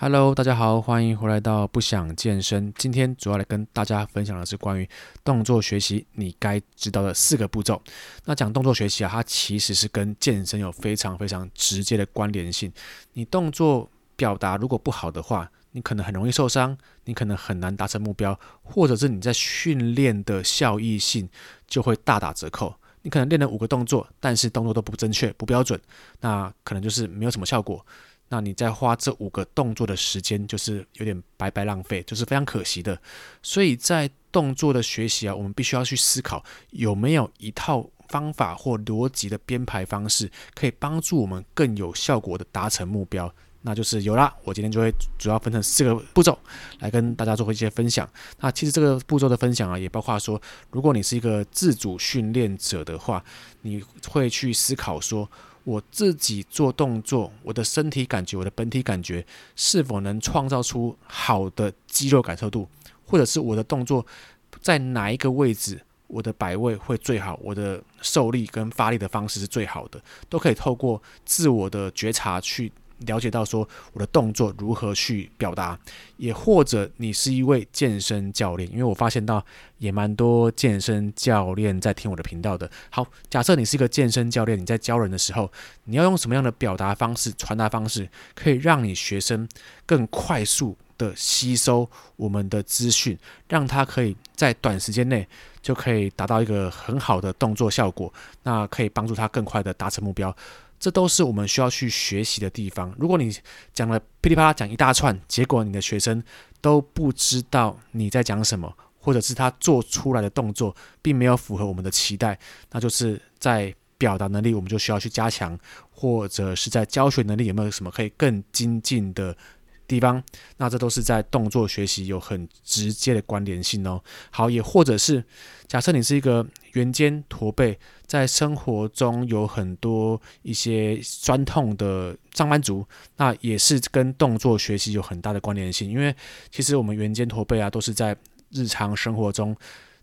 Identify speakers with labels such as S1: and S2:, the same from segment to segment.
S1: Hello，大家好，欢迎回来到不想健身。今天主要来跟大家分享的是关于动作学习你该知道的四个步骤。那讲动作学习啊，它其实是跟健身有非常非常直接的关联性。你动作表达如果不好的话，你可能很容易受伤，你可能很难达成目标，或者是你在训练的效益性就会大打折扣。你可能练了五个动作，但是动作都不正确、不标准，那可能就是没有什么效果。那你再花这五个动作的时间，就是有点白白浪费，就是非常可惜的。所以在动作的学习啊，我们必须要去思考有没有一套方法或逻辑的编排方式，可以帮助我们更有效果的达成目标。那就是有啦，我今天就会主要分成四个步骤来跟大家做一些分享。那其实这个步骤的分享啊，也包括说，如果你是一个自主训练者的话，你会去思考说，我自己做动作，我的身体感觉，我的本体感觉，是否能创造出好的肌肉感受度，或者是我的动作在哪一个位置，我的摆位会最好，我的受力跟发力的方式是最好的，都可以透过自我的觉察去。了解到说我的动作如何去表达，也或者你是一位健身教练，因为我发现到也蛮多健身教练在听我的频道的。好，假设你是一个健身教练，你在教人的时候，你要用什么样的表达方式、传达方式，可以让你学生更快速的吸收我们的资讯，让他可以在短时间内就可以达到一个很好的动作效果，那可以帮助他更快的达成目标。这都是我们需要去学习的地方。如果你讲了噼里啪啦讲一大串，结果你的学生都不知道你在讲什么，或者是他做出来的动作并没有符合我们的期待，那就是在表达能力我们就需要去加强，或者是在教学能力有没有什么可以更精进的地方？那这都是在动作学习有很直接的关联性哦。好，也或者是假设你是一个圆肩驼背，在生活中有很多一些酸痛的上班族，那也是跟动作学习有很大的关联性。因为其实我们圆肩驼背啊，都是在日常生活中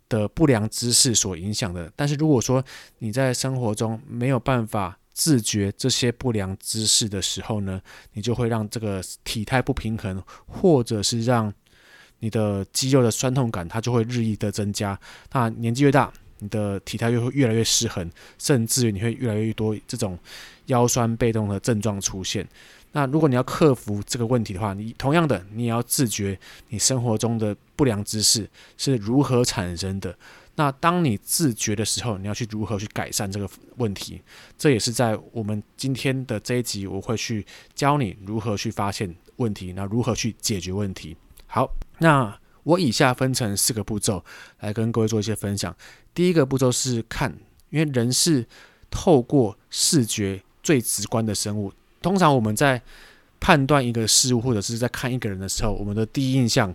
S1: 的不良姿势所影响的。但是如果说你在生活中没有办法，自觉这些不良姿势的时候呢，你就会让这个体态不平衡，或者是让你的肌肉的酸痛感，它就会日益的增加。那年纪越大，你的体态就会越来越失衡，甚至于你会越来越多这种腰酸背痛的症状出现。那如果你要克服这个问题的话，你同样的，你也要自觉你生活中的不良姿势是如何产生的。那当你自觉的时候，你要去如何去改善这个问题？这也是在我们今天的这一集，我会去教你如何去发现问题，那如何去解决问题。好，那我以下分成四个步骤来跟各位做一些分享。第一个步骤是看，因为人是透过视觉最直观的生物，通常我们在判断一个事物或者是在看一个人的时候，我们的第一印象。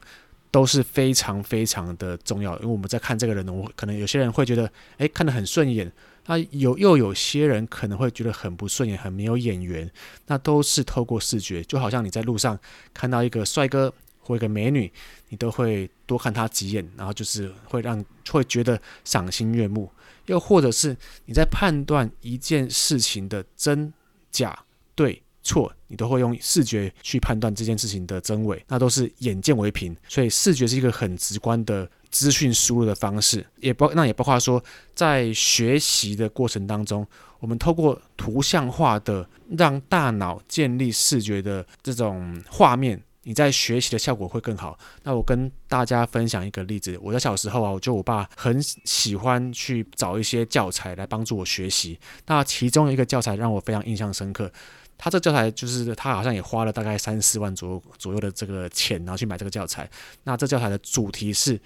S1: 都是非常非常的重要，因为我们在看这个人，我可能有些人会觉得，哎，看得很顺眼，那有又有些人可能会觉得很不顺眼，很没有眼缘，那都是透过视觉，就好像你在路上看到一个帅哥或一个美女，你都会多看他几眼，然后就是会让会觉得赏心悦目，又或者是你在判断一件事情的真假对。错，你都会用视觉去判断这件事情的真伪，那都是眼见为凭，所以视觉是一个很直观的资讯输入的方式，也包那也包括说，在学习的过程当中，我们透过图像化的让大脑建立视觉的这种画面，你在学习的效果会更好。那我跟大家分享一个例子，我在小时候啊，我就我爸很喜欢去找一些教材来帮助我学习，那其中一个教材让我非常印象深刻。他这教材就是他好像也花了大概三四万左右左右的这个钱，然后去买这个教材。那这教材的主题是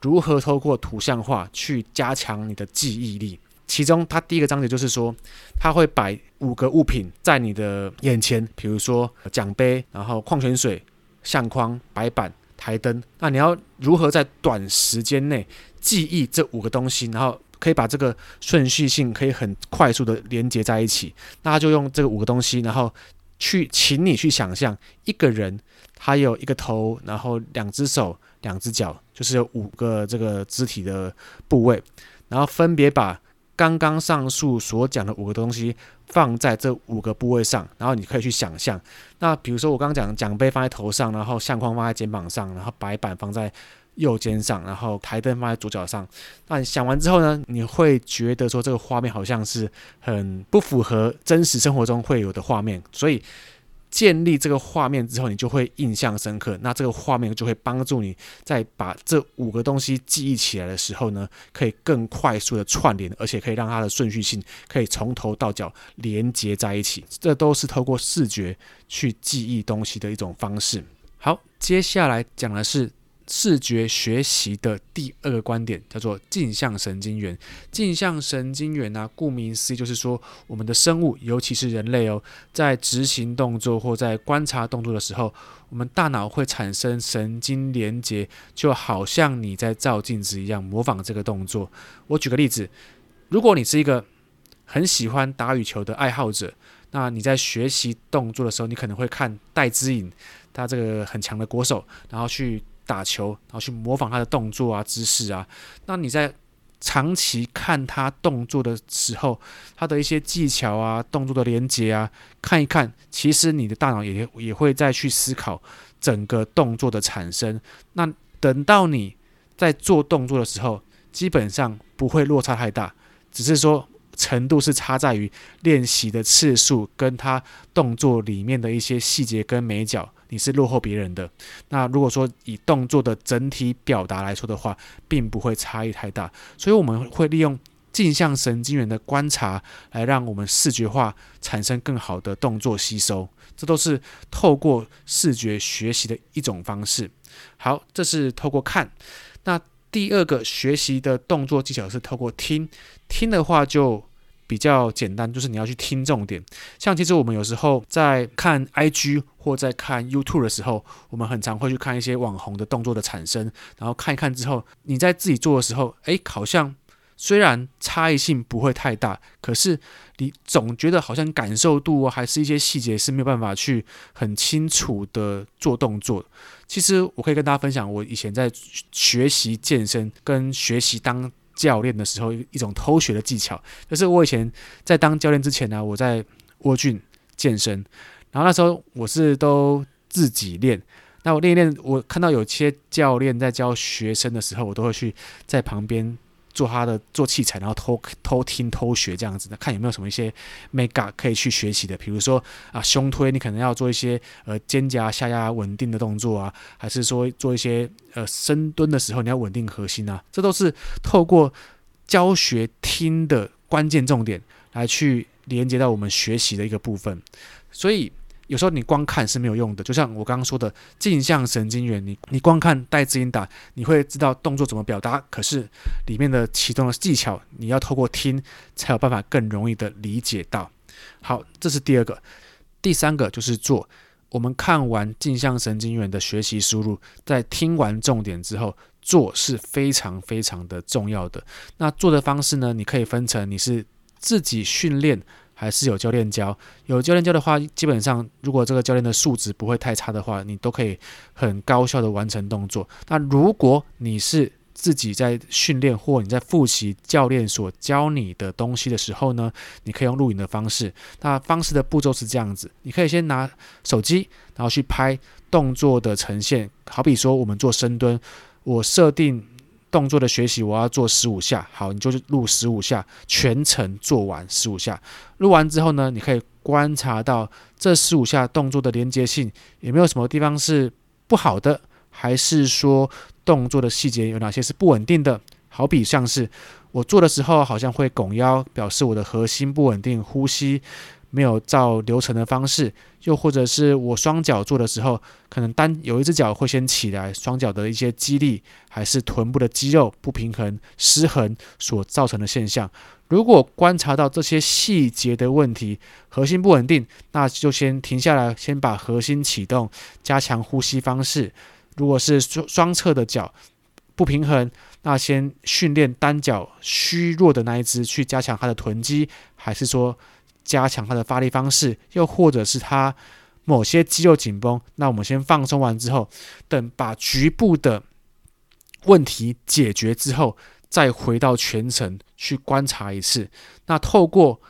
S1: 如何透过图像化去加强你的记忆力。其中，他第一个章节就是说，他会摆五个物品在你的眼前，比如说奖杯，然后矿泉水、相框、白板、台灯。那你要如何在短时间内记忆这五个东西，然后可以把这个顺序性可以很快速的连接在一起，那就用这个五个东西，然后去请你去想象一个人，他有一个头，然后两只手、两只脚，就是有五个这个肢体的部位，然后分别把刚刚上述所讲的五个东西放在这五个部位上，然后你可以去想象。那比如说我刚刚讲奖杯放在头上，然后相框放在肩膀上，然后白板放在右肩上，然后台灯放在左脚上。那你想完之后呢，你会觉得说这个画面好像是很不符合真实生活中会有的画面，所以。建立这个画面之后，你就会印象深刻。那这个画面就会帮助你在把这五个东西记忆起来的时候呢，可以更快速的串联，而且可以让它的顺序性可以从头到脚连接在一起。这都是透过视觉去记忆东西的一种方式。好，接下来讲的是。视觉学习的第二个观点叫做镜像神经元。镜像神经元呢、顾名思义就是说，我们的生物，尤其是人类哦，在执行动作或在观察动作的时候，我们大脑会产生神经连接，就好像你在照镜子一样，模仿这个动作。我举个例子，如果你是一个很喜欢打羽球的爱好者，那你在学习动作的时候，你可能会看戴资颖，他这个很强的国手，然后去。打球，然后去模仿他的动作啊、姿势啊。那你在长期看他动作的时候，他的一些技巧啊、动作的连接啊，看一看，其实你的大脑也也会再去思考整个动作的产生。那等到你在做动作的时候，基本上不会落差太大，只是说程度是差在于练习的次数跟他动作里面的一些细节跟美角。你是落后别人的。那如果说以动作的整体表达来说的话，并不会差异太大。所以我们会利用镜像神经元的观察，来让我们视觉化产生更好的动作吸收。这都是透过视觉学习的一种方式。好，这是透过看。那第二个学习的动作技巧是透过听。听的话就。比较简单，就是你要去听重点。像其实我们有时候在看 IG 或在看 YouTube 的时候，我们很常会去看一些网红的动作的产生，然后看一看之后，你在自己做的时候，诶，好像虽然差异性不会太大，可是你总觉得好像感受度，还是一些细节是没有办法去很清楚的做动作。其实我可以跟大家分享，我以前在学习健身跟学习当。教练的时候，一种偷学的技巧，就是我以前在当教练之前呢，我在沃郡健身，然后那时候我是都自己练。那我练一练，我看到有些教练在教学生的时候，我都会去在旁边。做他的做器材，然后偷偷听偷学这样子的，看有没有什么一些 mega 可以去学习的。比如说啊，胸推你可能要做一些呃肩胛下压稳定的动作啊，还是说做一些呃深蹲的时候你要稳定核心啊，这都是透过教学听的关键重点来去连接到我们学习的一个部分，所以。有时候你光看是没有用的，就像我刚刚说的镜像神经元，你你光看带字音打，你会知道动作怎么表达，可是里面的启动的技巧，你要透过听才有办法更容易的理解到。好，这是第二个，第三个就是做。我们看完镜像神经元的学习输入，在听完重点之后，做是非常非常的重要的。那做的方式呢，你可以分成你是自己训练。还是有教练教，有教练教的话，基本上如果这个教练的素质不会太差的话，你都可以很高效的完成动作。那如果你是自己在训练或你在复习教练所教你的东西的时候呢，你可以用录影的方式。那方式的步骤是这样子，你可以先拿手机，然后去拍动作的呈现。好比说我们做深蹲，我设定。动作的学习，我要做十五下。好，你就录十五下，全程做完十五下。录完之后呢，你可以观察到这十五下动作的连接性有没有什么地方是不好的，还是说动作的细节有哪些是不稳定的？好比像是我做的时候好像会拱腰，表示我的核心不稳定，呼吸。没有照流程的方式，又或者是我双脚做的时候，可能单有一只脚会先起来，双脚的一些肌力，还是臀部的肌肉不平衡、失衡所造成的现象。如果观察到这些细节的问题，核心不稳定，那就先停下来，先把核心启动，加强呼吸方式。如果是双双侧的脚不平衡，那先训练单脚虚弱的那一只，去加强它的臀肌，还是说，加强它的发力方式，又或者是它某些肌肉紧绷，那我们先放松完之后，等把局部的问题解决之后，再回到全程去观察一次。那透过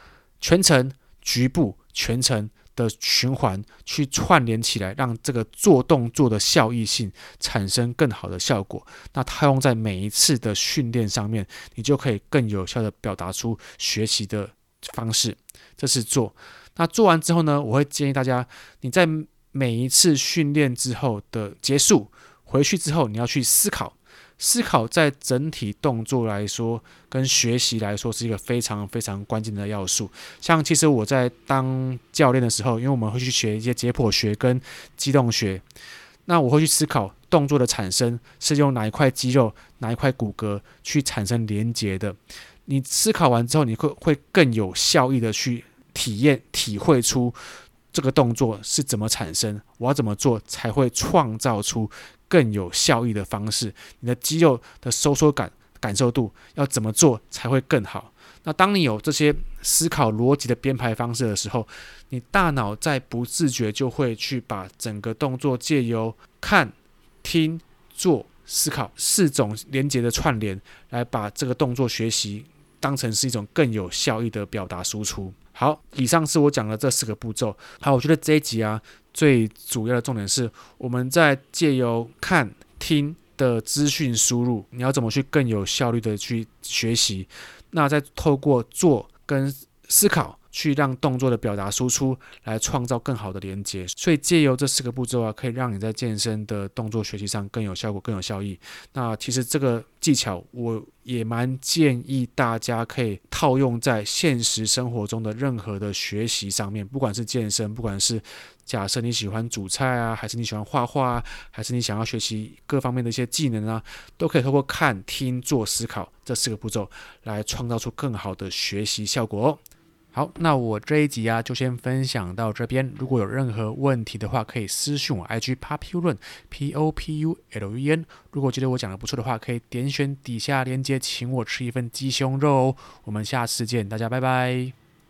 S1: 全程、局部、全程的循环去串联起来，让这个做动作的效益性产生更好的效果。那套用在每一次的训练上面，你就可以更有效的表达出学习的方式。这是做。那做完之后呢，我会建议大家，你在每一次训练之后的结束，回去之后你要去思考。思考在整体动作来说，跟学习来说是一个非常非常关键的要素。像其实我在当教练的时候，因为我们会去学一些解剖学跟机动学，那我会去思考动作的产生是用哪一块肌肉、哪一块骨骼去产生连接的。你思考完之后，你会会更有效益的去体验、体会出这个动作是怎么产生，我要怎么做才会创造出。更有效益的方式，你的肌肉的收缩感、感受度要怎么做才会更好？那当你有这些思考逻辑的编排方式的时候，你大脑在不自觉就会去把整个动作借由看、听、做、思考四种连接的串联，来把这个动作学习当成是一种更有效益的表达输出。好，以上是我讲的这四个步骤。好，我觉得这一集啊。最主要的重点是，我们在借由看、听的资讯输入，你要怎么去更有效率的去学习？那再透过做跟思考，去让动作的表达输出来创造更好的连接。所以借由这四个步骤啊，可以让你在健身的动作学习上更有效果、更有效益。那其实这个技巧，我也蛮建议大家可以套用在现实生活中的任何的学习上面，不管是健身，不管是。假设你喜欢煮菜啊，还是你喜欢画画啊，还是你想要学习各方面的一些技能啊，都可以透过看、听、做、思考这四个步骤来创造出更好的学习效果哦。好，那我这一集啊就先分享到这边。如果有任何问题的话，可以私信我 IG Populun P O P U L U N。如果觉得我讲的不错的话，可以点选底下链接，请我吃一份鸡胸肉哦。我们下次见，大家拜拜。